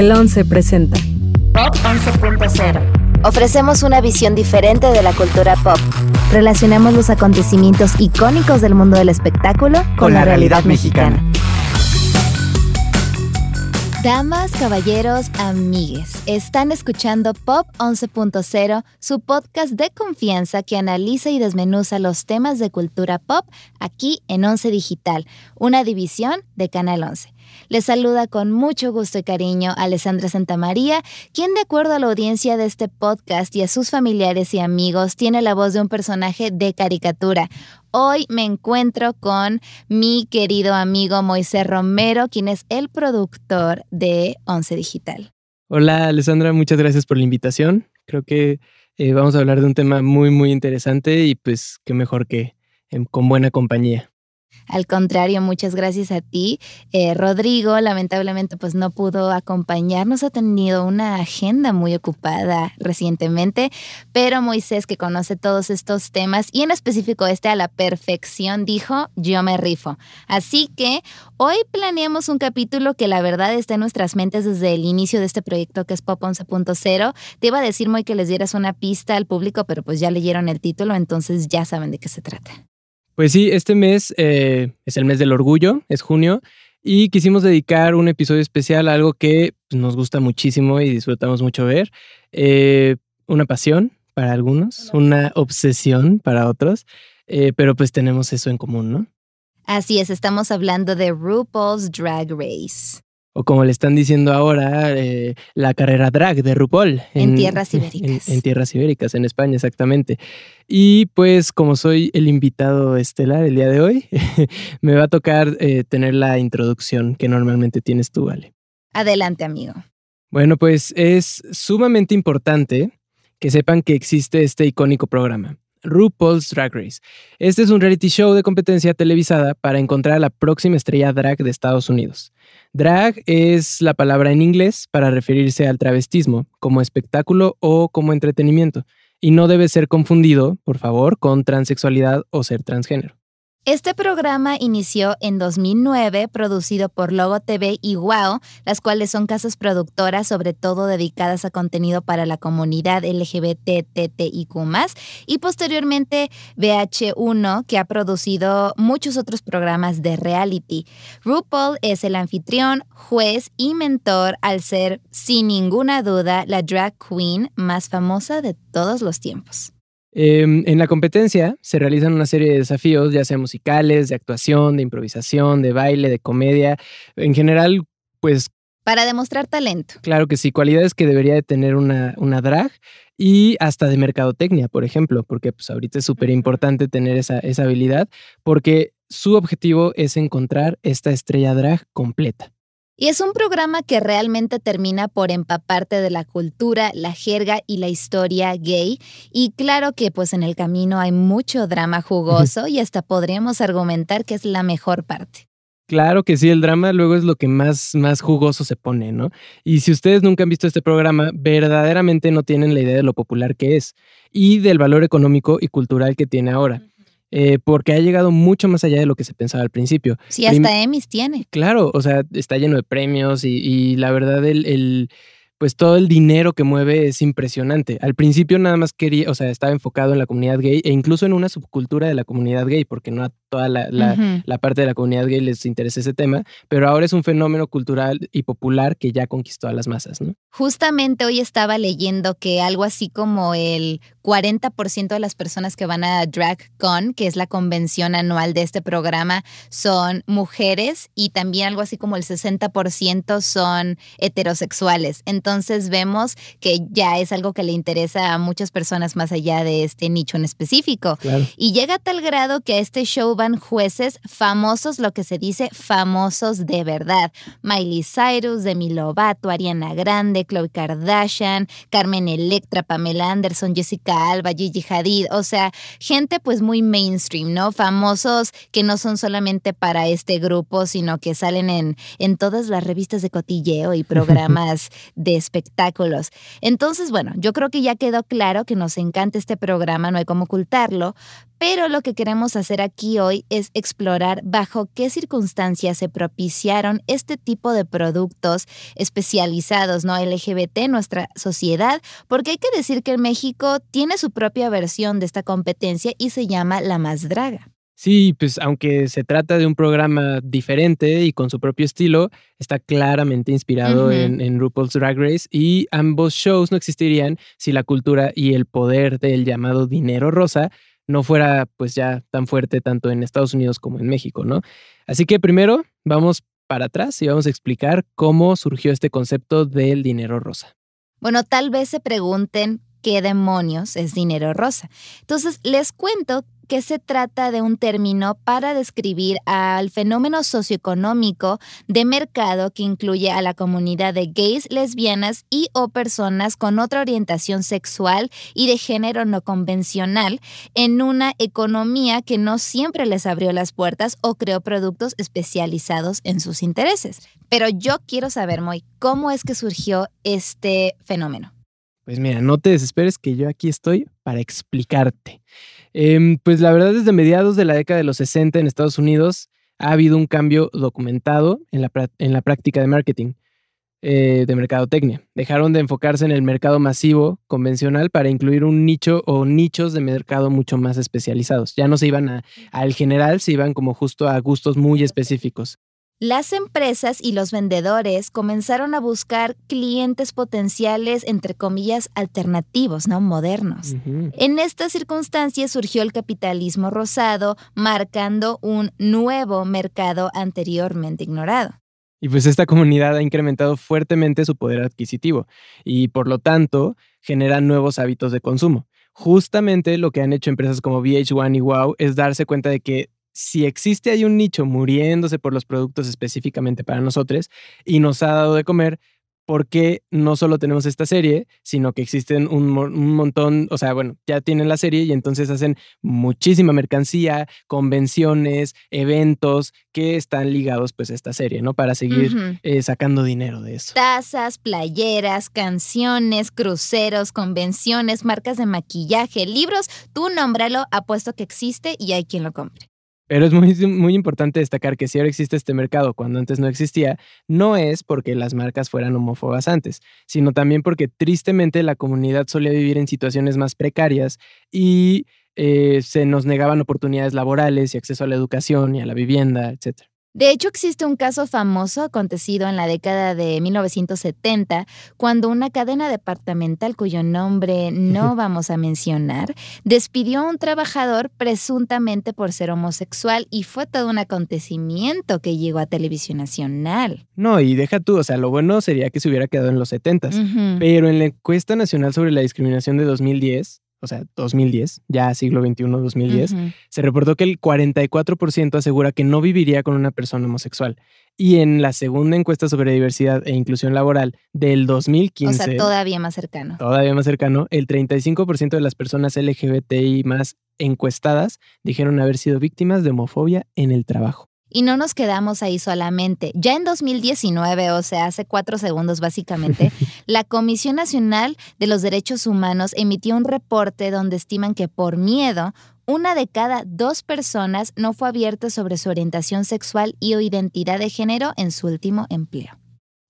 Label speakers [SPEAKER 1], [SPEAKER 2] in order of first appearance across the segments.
[SPEAKER 1] El 11 presenta
[SPEAKER 2] Pop 11.0. Ofrecemos una visión diferente de la cultura pop. Relacionamos los acontecimientos icónicos del mundo del espectáculo con, la, realidad, mexicana. Damas, caballeros, amigues, están escuchando Pop 11.0, su podcast de confianza que analiza y desmenuza los temas de cultura pop aquí en 11 Digital, una división de Canal 11. Les saluda con mucho gusto y cariño Alessandra Santamaría, quien de acuerdo a la audiencia de este podcast y a sus familiares y amigos tiene la voz de un personaje de caricatura. Hoy me encuentro con mi querido amigo Moisés Romero, quien es el productor de Once Digital.
[SPEAKER 3] Hola Alessandra, muchas gracias por la invitación. Creo que eh, vamos a hablar de un tema muy, muy interesante y pues qué mejor que con buena compañía.
[SPEAKER 2] Al contrario, muchas gracias a ti. Eh, Rodrigo, lamentablemente, pues no pudo acompañarnos, ha tenido una agenda muy ocupada recientemente, pero Moisés, que conoce todos estos temas y en específico este a la perfección, dijo, yo me rifo. Así que hoy planeamos un capítulo que la verdad está en nuestras mentes desde el inicio de este proyecto que es Pop 11.0. Te iba a decir, muy que les dieras una pista al público, pero pues ya leyeron el título, entonces ya saben de qué se trata.
[SPEAKER 3] Pues sí, este mes eh, es el mes del orgullo, es junio, y quisimos dedicar un episodio especial a algo que pues, nos gusta muchísimo y disfrutamos mucho ver. Eh, una pasión para algunos, una obsesión para otros, eh, pero pues tenemos eso en común, ¿no?
[SPEAKER 2] Así es, estamos hablando de RuPaul's Drag Race
[SPEAKER 3] o como le están diciendo ahora, eh, la carrera drag de RuPaul.
[SPEAKER 2] En, tierras ibéricas.
[SPEAKER 3] En, tierras ibéricas, en España, exactamente. Y pues como soy el invitado estelar el día de hoy, me va a tocar eh, tener la introducción que normalmente tienes tú, Vale.
[SPEAKER 2] Adelante, amigo.
[SPEAKER 3] Bueno, pues es sumamente importante que sepan que existe este icónico programa. RuPaul's Drag Race. Este es un reality show de competencia televisada para encontrar a la próxima estrella drag de Estados Unidos. Drag es la palabra en inglés para referirse al travestismo, como espectáculo o como entretenimiento, y no debe ser confundido, por favor, con transexualidad o ser transgénero.
[SPEAKER 2] Este programa inició en 2009, producido por Logo TV y Wow, las cuales son casas productoras sobre todo dedicadas a contenido para la comunidad LGBTTIQ+, y posteriormente VH1, que ha producido muchos otros programas de reality. RuPaul es el anfitrión, juez y mentor al ser, sin ninguna duda, la drag queen más famosa de todos los tiempos.
[SPEAKER 3] Em, en la competencia se realizan una serie de desafíos, ya sea musicales, de actuación, de improvisación, de baile, de comedia, en general, pues...
[SPEAKER 2] Para demostrar talento.
[SPEAKER 3] Claro que sí, cualidades que debería de tener una, una drag y hasta de mercadotecnia, por ejemplo, porque pues ahorita es súper importante tener esa, esa habilidad, porque su objetivo es encontrar esta estrella drag completa.
[SPEAKER 2] Y es un programa que realmente termina por empaparte de la cultura, la jerga y la historia gay. Y claro que pues en el camino hay mucho drama jugoso y hasta podríamos argumentar que es la mejor parte.
[SPEAKER 3] Claro que sí, el drama luego es lo que más, más jugoso se pone, ¿no? Y si ustedes nunca han visto este programa, verdaderamente no tienen la idea de lo popular que es y del valor económico y cultural que tiene ahora. Eh, porque ha llegado mucho más allá de lo que se pensaba al principio.
[SPEAKER 2] Sí, hasta Emmys tiene.
[SPEAKER 3] Claro, o sea, está lleno de premios y, la verdad el, pues todo el dinero que mueve es impresionante. Al principio nada más quería, o sea, estaba enfocado en la comunidad gay e incluso en una subcultura de la comunidad gay, porque no a toda la, la, parte de la comunidad gay les interesa ese tema, pero ahora es un fenómeno cultural y popular que ya conquistó a las masas, ¿no?
[SPEAKER 2] Justamente hoy estaba leyendo que algo así como el 40% de las personas que van a DragCon, que es la convención anual de este programa, son mujeres y también algo así como el 60% son heterosexuales. Entonces vemos que ya es algo que le interesa a muchas personas más allá de este nicho en específico. Y llega a tal grado que a este show van jueces famosos, lo que se dice famosos de verdad. Miley Cyrus, Demi Lovato, Ariana Grande, Chloe Kardashian, Carmen Electra, Pamela Anderson, Jessica Jessica Alba, Gigi Hadid, o sea, gente pues muy mainstream, ¿no? Famosos que no son solamente para este grupo, sino que salen en, en todas las revistas de cotilleo y programas de espectáculos. Entonces, bueno, yo creo que ya quedó claro que nos encanta este programa, no hay cómo ocultarlo, pero lo que queremos hacer aquí hoy es explorar bajo qué circunstancias se propiciaron este tipo de productos especializados, ¿no? LGBT en nuestra sociedad, porque hay que decir que en México tiene su propia versión de esta competencia y se llama La Más Draga.
[SPEAKER 3] Sí, pues aunque se trata de un programa diferente y con su propio estilo, está claramente inspirado en, en, RuPaul's Drag Race y ambos shows no existirían si la cultura y el poder del llamado dinero rosa no fuera pues ya tan fuerte tanto en Estados Unidos como en México, ¿no? Así que primero vamos para atrás y vamos a explicar cómo surgió este concepto del dinero rosa.
[SPEAKER 2] Bueno, tal vez se pregunten qué demonios es dinero rosa. Entonces, les cuento que se trata de un término para describir al fenómeno socioeconómico de mercado que incluye a la comunidad de gays, lesbianas y o personas con otra orientación sexual y de género no convencional en una economía que no siempre les abrió las puertas o creó productos especializados en sus intereses. Pero yo quiero saber, Moy, ¿cómo es que surgió este fenómeno?
[SPEAKER 3] Pues mira, no te desesperes que yo aquí estoy para explicarte. Em, pues la verdad, desde mediados de la década de los 60 en Estados Unidos ha habido un cambio documentado en la, en la práctica de marketing, eh, de mercadotecnia. Dejaron de enfocarse en el mercado masivo convencional para incluir un nicho o nichos de mercado mucho más especializados. Ya no se iban al general, se iban como justo a gustos muy específicos.
[SPEAKER 2] Las empresas y los vendedores comenzaron a buscar clientes potenciales, entre comillas, alternativos, no modernos. En estas circunstancias surgió el capitalismo rosado, marcando un nuevo mercado anteriormente ignorado.
[SPEAKER 3] Y pues esta comunidad ha incrementado fuertemente su poder adquisitivo y por lo tanto genera nuevos hábitos de consumo. Justamente lo que han hecho empresas como VH1 y Wow es darse cuenta de que si existe hay un nicho muriéndose por los productos específicamente para nosotros y nos ha dado de comer, porque no solo tenemos esta serie, sino que existen un, montón, o sea, bueno, ya tienen la serie y entonces hacen muchísima mercancía, convenciones, eventos que están ligados pues a esta serie, ¿no? Para seguir eh, sacando dinero de eso.
[SPEAKER 2] Tazas, playeras, canciones, cruceros, convenciones, marcas de maquillaje, libros, tú nómbralo, apuesto que existe y hay quien lo compre.
[SPEAKER 3] Pero es muy, muy importante destacar que si ahora existe este mercado cuando antes no existía, no es porque las marcas fueran homófobas antes, sino también porque tristemente la comunidad solía vivir en situaciones más precarias y eh, se nos negaban oportunidades laborales y acceso a la educación y a la vivienda, etc.
[SPEAKER 2] De hecho, existe un caso famoso acontecido en la década de 1970, cuando una cadena departamental cuyo nombre no vamos a mencionar, despidió a un trabajador presuntamente por ser homosexual y fue todo un acontecimiento que llegó a televisión nacional.
[SPEAKER 3] No, y deja tú, o sea, lo bueno sería que se hubiera quedado en los 70, pero en la encuesta nacional sobre la discriminación de 2010, o sea, 2010, ya siglo XXI, 2010, se reportó que el 44% asegura que no viviría con una persona homosexual. Y en la segunda encuesta sobre diversidad e inclusión laboral del 2015...
[SPEAKER 2] O sea, todavía más cercano.
[SPEAKER 3] Todavía más cercano, el 35% de las personas LGBTI más encuestadas dijeron haber sido víctimas de homofobia en el trabajo.
[SPEAKER 2] Y no nos quedamos ahí solamente. Ya en 2019, o sea, hace cuatro segundos básicamente, la Comisión Nacional de los Derechos Humanos emitió un reporte donde estiman que por miedo, una de cada dos personas no fue abierta sobre su orientación sexual y o identidad de género en su último empleo.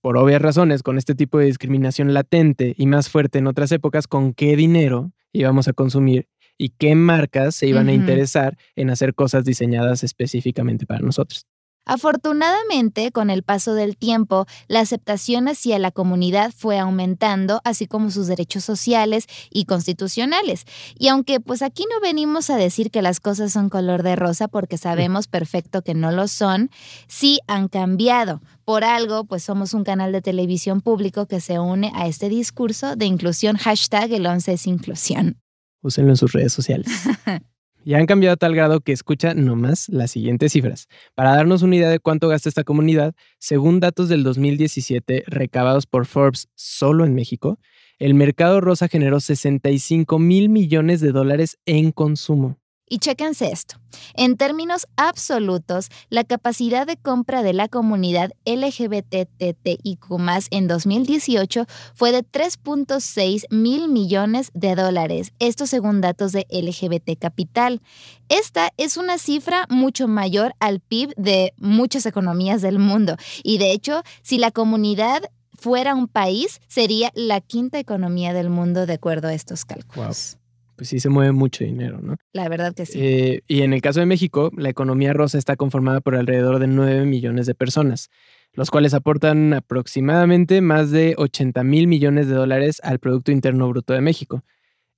[SPEAKER 3] Por obvias razones, con este tipo de discriminación latente y más fuerte en otras épocas, ¿con qué dinero íbamos a consumir y qué marcas se iban a interesar en hacer cosas diseñadas específicamente para nosotros.
[SPEAKER 2] Afortunadamente, con el paso del tiempo, la aceptación hacia la comunidad fue aumentando, así como sus derechos sociales y constitucionales. Y aunque pues aquí no venimos a decir que las cosas son color de rosa porque sabemos perfecto que no lo son, sí han cambiado. Por algo, pues somos un canal de televisión público que se une a este discurso de inclusión hashtag el 11 es inclusión
[SPEAKER 3] úsenlo en sus redes sociales. Y han cambiado a tal grado que escucha nomás las siguientes cifras. Para darnos una idea de cuánto gasta esta comunidad, según datos del 2017 recabados por Forbes solo en México, el mercado rosa generó 65 mil millones de dólares en consumo.
[SPEAKER 2] Y chéquense esto. En términos absolutos, la capacidad de compra de la comunidad LGBTTIQ en 2018 fue de 3.6 mil millones de dólares, esto según datos de LGBT Capital. Esta es una cifra mucho mayor al PIB de muchas economías del mundo. Y de hecho, si la comunidad fuera un país, sería la quinta economía del mundo de acuerdo a estos cálculos
[SPEAKER 3] pues sí se mueve mucho dinero, ¿no?
[SPEAKER 2] La verdad que sí.
[SPEAKER 3] Eh, y en el caso de México, la economía rosa está conformada por alrededor de 9 millones de personas, los cuales aportan aproximadamente más de 80 mil millones de dólares al Producto Interno Bruto de México.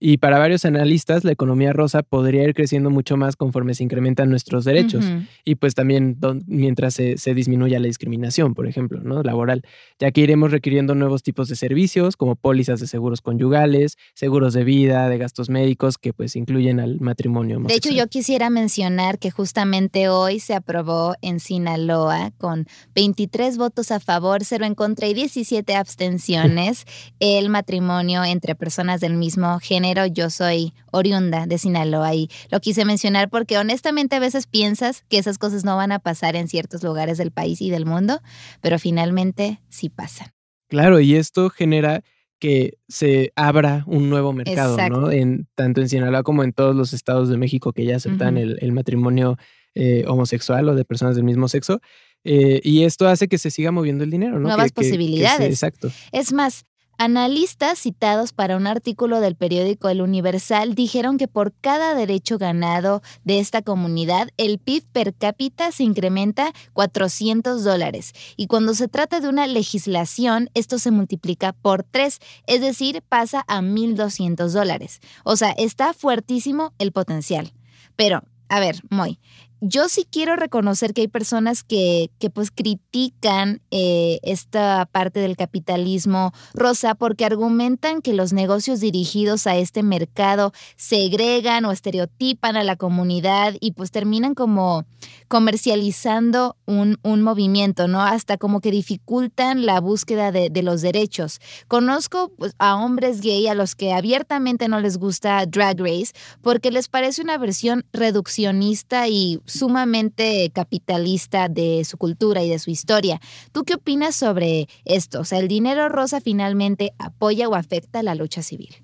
[SPEAKER 3] Y para varios analistas, la economía rosa podría ir creciendo mucho más conforme se incrementan nuestros derechos y pues también mientras se, disminuya la discriminación, por ejemplo, ¿no? laboral, ya que iremos requiriendo nuevos tipos de servicios como pólizas de seguros conyugales, seguros de vida, de gastos médicos que pues incluyen al matrimonio.
[SPEAKER 2] De hecho, yo quisiera mencionar que justamente hoy se aprobó en Sinaloa con 23 votos a favor, 0 en contra y 17 abstenciones el matrimonio entre personas del mismo género yo soy oriunda de Sinaloa y lo quise mencionar porque honestamente a veces piensas que esas cosas no van a pasar en ciertos lugares del país y del mundo, pero finalmente sí pasan.
[SPEAKER 3] Claro, y esto genera que se abra un nuevo mercado, ¿no? En, tanto en Sinaloa como en todos los estados de México que ya aceptan el, matrimonio eh, homosexual o de personas del mismo sexo. Eh, y esto hace que se siga moviendo el dinero, ¿no?
[SPEAKER 2] Nuevas posibilidades.
[SPEAKER 3] exacto.
[SPEAKER 2] Es más, Analistas citados para un artículo del periódico El Universal dijeron que por cada derecho ganado de esta comunidad, el PIB per cápita se incrementa 400 dólares. Y cuando se trata de una legislación, esto se multiplica por tres, es decir, pasa a 1.200 dólares. O sea, está fuertísimo el potencial. Pero, a ver, Moy, yo sí quiero reconocer que hay personas que, que pues critican eh, esta parte del capitalismo rosa porque argumentan que los negocios dirigidos a este mercado segregan o estereotipan a la comunidad y pues terminan como comercializando un, un movimiento, ¿no? Hasta como que dificultan la búsqueda de, los derechos. Conozco pues, a hombres gay a los que abiertamente no les gusta Drag Race porque les parece una versión reduccionista y sumamente capitalista de su cultura y de su historia. ¿Tú qué opinas sobre esto? O sea, ¿el dinero rosa finalmente apoya o afecta la lucha civil?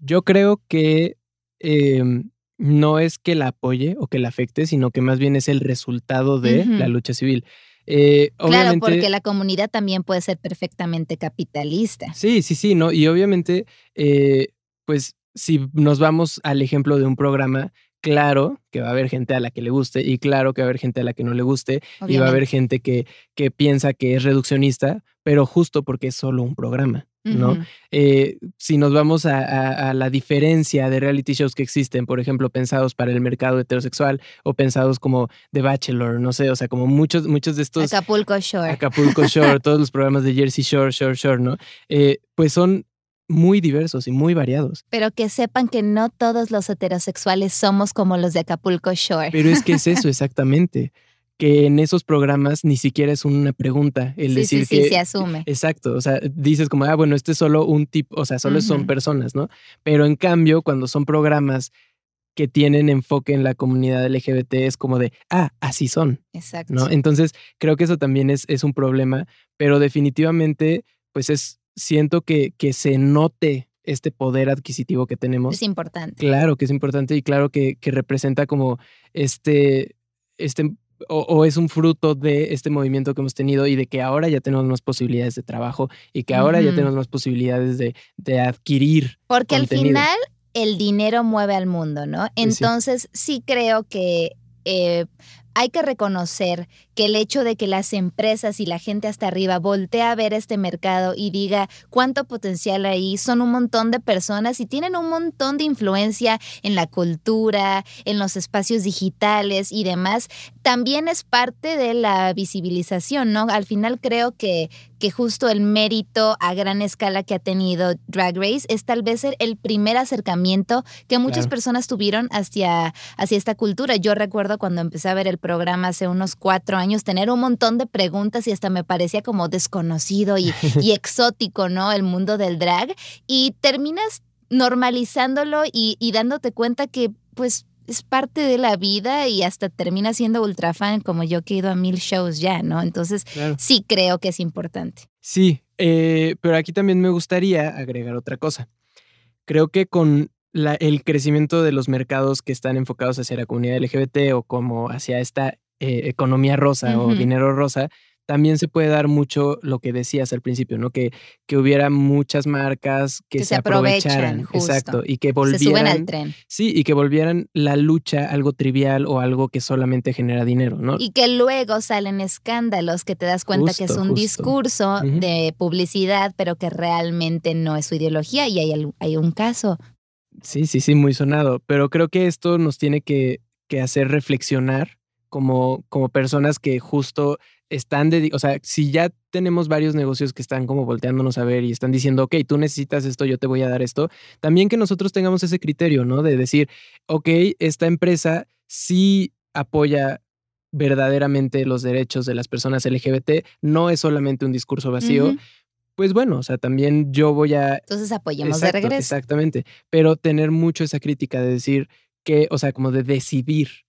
[SPEAKER 3] Yo creo que em, no es que la apoye o que la afecte, sino que más bien es el resultado de la lucha civil.
[SPEAKER 2] Eh, claro, porque la comunidad también puede ser perfectamente capitalista.
[SPEAKER 3] Sí, sí, sí, ¿no? Y obviamente, eh, pues si nos vamos al ejemplo de un programa claro que va a haber gente a la que le guste y claro que va a haber gente a la que no le guste y va a haber gente que, que piensa que es reduccionista, pero justo porque es solo un programa. ¿no? Eh, si nos vamos a, la diferencia de reality shows que existen, por ejemplo, pensados para el mercado heterosexual o pensados como The Bachelor, no sé, o sea, como muchos, muchos de estos...
[SPEAKER 2] Acapulco Shore.
[SPEAKER 3] Acapulco Shore, todos los programas de Jersey Shore, Shore, Shore, ¿no? Eh, pues son muy diversos y muy variados.
[SPEAKER 2] Pero que sepan que no todos los heterosexuales somos como los de Acapulco Shore.
[SPEAKER 3] Pero es que es eso exactamente. que en esos programas ni siquiera es una pregunta el decir
[SPEAKER 2] sí,
[SPEAKER 3] que
[SPEAKER 2] sí, se asume.
[SPEAKER 3] Exacto, o sea, dices como, ah, bueno, este es solo un tipo, o sea, solo son personas, ¿no? Pero en cambio, cuando son programas que tienen enfoque en la comunidad LGBT es como de, ah, así son.
[SPEAKER 2] Exacto.
[SPEAKER 3] ¿no? Entonces, creo que eso también es, es un problema, pero definitivamente, pues es siento que, que se note este poder adquisitivo que tenemos.
[SPEAKER 2] Es importante.
[SPEAKER 3] Claro que es importante y claro que, que representa como este, este o, es un fruto de este movimiento que hemos tenido y de que ahora ya tenemos más posibilidades de trabajo y que ahora ya tenemos más posibilidades de, de adquirir.
[SPEAKER 2] Porque al final el dinero mueve al mundo, ¿no? Entonces sí. creo que eh, hay que reconocer que el hecho de que las empresas y la gente hasta arriba voltee a ver este mercado y diga cuánto potencial hay, son un montón de personas y tienen un montón de influencia en la cultura, en los espacios digitales y demás, también es parte de la visibilización, ¿no? Al final creo que, que justo el mérito a gran escala que ha tenido Drag Race es tal vez el primer acercamiento que muchas personas tuvieron hacia, hacia esta cultura. Yo recuerdo cuando empecé a ver el programa hace unos cuatro años, tener un montón de preguntas y hasta me parecía como desconocido y, y exótico, ¿no? El mundo del drag. Y terminas normalizándolo y, y dándote cuenta que pues es parte de la vida y hasta termina siendo ultra fan como yo que he ido a mil shows ya, ¿no? Entonces sí creo que es importante.
[SPEAKER 3] Sí, eh, pero aquí también me gustaría agregar otra cosa. Creo que con la, el crecimiento de los mercados que están enfocados hacia la comunidad LGBT o como hacia esta eh, economía rosa o dinero rosa, también se puede dar mucho lo que decías al principio, ¿no? Que, que hubiera muchas marcas que, se, aprovecharan. exacto. Y que volvieran. Se suben al tren. Sí, y que volvieran la lucha algo trivial o algo que solamente genera dinero, ¿no?
[SPEAKER 2] Y que luego salen escándalos que te das cuenta que es un discurso de publicidad, pero que realmente no es su ideología. Y hay, hay un caso.
[SPEAKER 3] Sí, sí, sí, muy sonado. Pero creo que esto nos tiene que, que hacer reflexionar como, como personas que justo están, de, o sea, si ya tenemos varios negocios que están como volteándonos a ver y están diciendo, ok, tú necesitas esto, yo te voy a dar esto, también que nosotros tengamos ese criterio, ¿no? De decir, ok, esta empresa sí apoya verdaderamente los derechos de las personas LGBT, no es solamente un discurso vacío. Pues bueno, o sea, también yo voy a...
[SPEAKER 2] Entonces apoyamos de regreso.
[SPEAKER 3] Exactamente, pero tener mucho esa crítica de decir que, o sea, como de decidir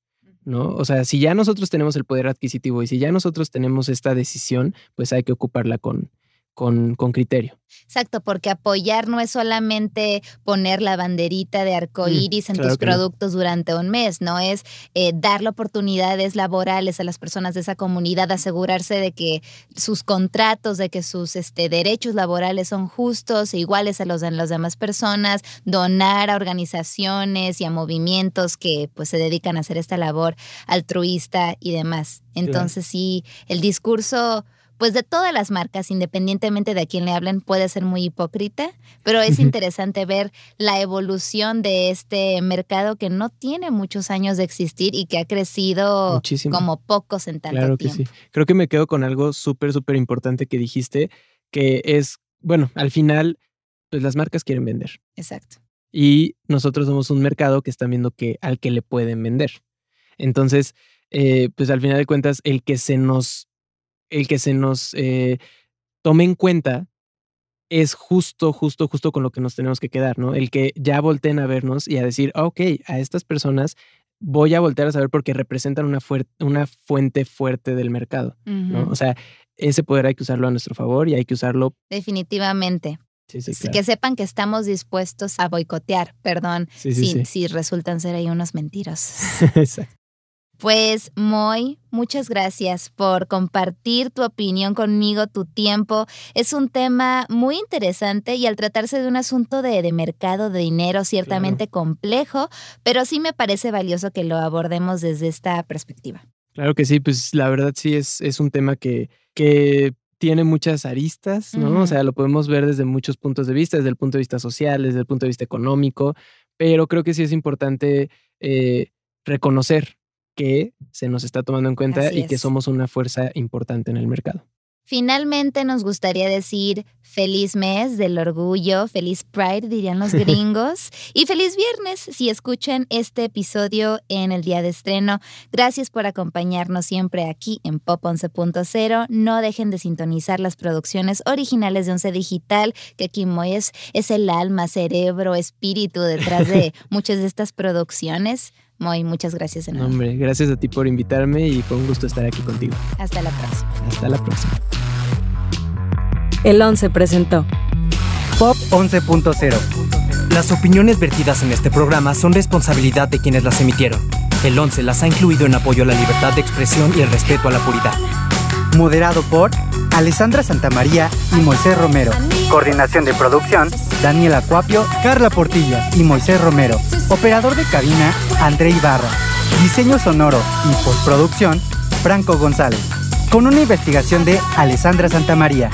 [SPEAKER 3] ¿no? O sea, si ya nosotros tenemos el poder adquisitivo y si ya nosotros tenemos esta decisión, pues hay que ocuparla con, con, con, criterio.
[SPEAKER 2] Exacto, porque apoyar no es solamente poner la banderita de arco mm, iris en tus productos durante un mes, no es eh, darle oportunidades laborales a las personas de esa comunidad, asegurarse de que sus contratos, de que sus este, derechos laborales son justos e iguales a los de las demás personas, donar a organizaciones y a movimientos que pues se dedican a hacer esta labor altruista y demás. Entonces sí, el discurso pues de todas las marcas, independientemente de a quién le hablen, puede ser muy hipócrita, pero es interesante ver la evolución de este mercado que no tiene muchos años de existir y que ha crecido como pocos en tanto
[SPEAKER 3] claro
[SPEAKER 2] tiempo.
[SPEAKER 3] Que sí. Creo que me quedo con algo súper, súper importante que dijiste, que es, bueno, al final, pues las marcas quieren vender.
[SPEAKER 2] Exacto.
[SPEAKER 3] Y nosotros somos un mercado que están viendo que al que le pueden vender. Entonces, eh, pues al final de cuentas, el que se nos el que se nos eh, tome en cuenta es justo, justo, justo con lo que nos tenemos que quedar, ¿no? El que ya volteen a vernos y a decir, ah, ok, a estas personas voy a voltear a saber porque representan una, una fuente fuerte del mercado, ¿no? O sea, ese poder hay que usarlo a nuestro favor y hay que usarlo.
[SPEAKER 2] Definitivamente. Sí, sí, Que sepan que estamos dispuestos a boicotear, perdón, si, si, resultan ser ahí unos mentiros. Exacto. Pues, Moy, muchas gracias por compartir tu opinión conmigo, tu tiempo. Es un tema muy interesante y al tratarse de un asunto de, mercado, de dinero, ciertamente complejo, pero sí me parece valioso que lo abordemos desde esta perspectiva.
[SPEAKER 3] Claro que sí, pues la verdad sí es, es un tema que, que tiene muchas aristas, ¿no? O sea, lo podemos ver desde muchos puntos de vista, desde el punto de vista social, desde el punto de vista económico, pero creo que sí es importante eh, reconocer que se nos está tomando en cuenta y que somos una fuerza importante en el mercado.
[SPEAKER 2] Finalmente nos gustaría decir feliz mes del orgullo, feliz Pride dirían los gringos y feliz viernes si escuchan este episodio en el día de estreno. Gracias por acompañarnos siempre aquí en Pop 11.0. No dejen de sintonizar las producciones originales de Once Digital, que aquí es, es el alma, cerebro, espíritu detrás de muchas de estas producciones. Muy, muchas gracias.
[SPEAKER 3] En Hombre, gracias a ti por invitarme y fue un gusto estar aquí contigo.
[SPEAKER 2] Hasta la próxima.
[SPEAKER 3] Hasta la próxima.
[SPEAKER 1] El 11 presentó
[SPEAKER 4] Pop 11.0. Las opiniones vertidas en este programa son responsabilidad de quienes las emitieron. El 11 las ha incluido en apoyo a la libertad de expresión y el respeto a la puridad. Moderado por Alessandra Santamaría y Moisés Romero. Coordinación de producción, Daniel Acuapio, Carla Portilla y Moisés Romero. Operador de cabina, André Ibarra. Diseño sonoro y postproducción, Franco González. Con una investigación de Alessandra Santamaría.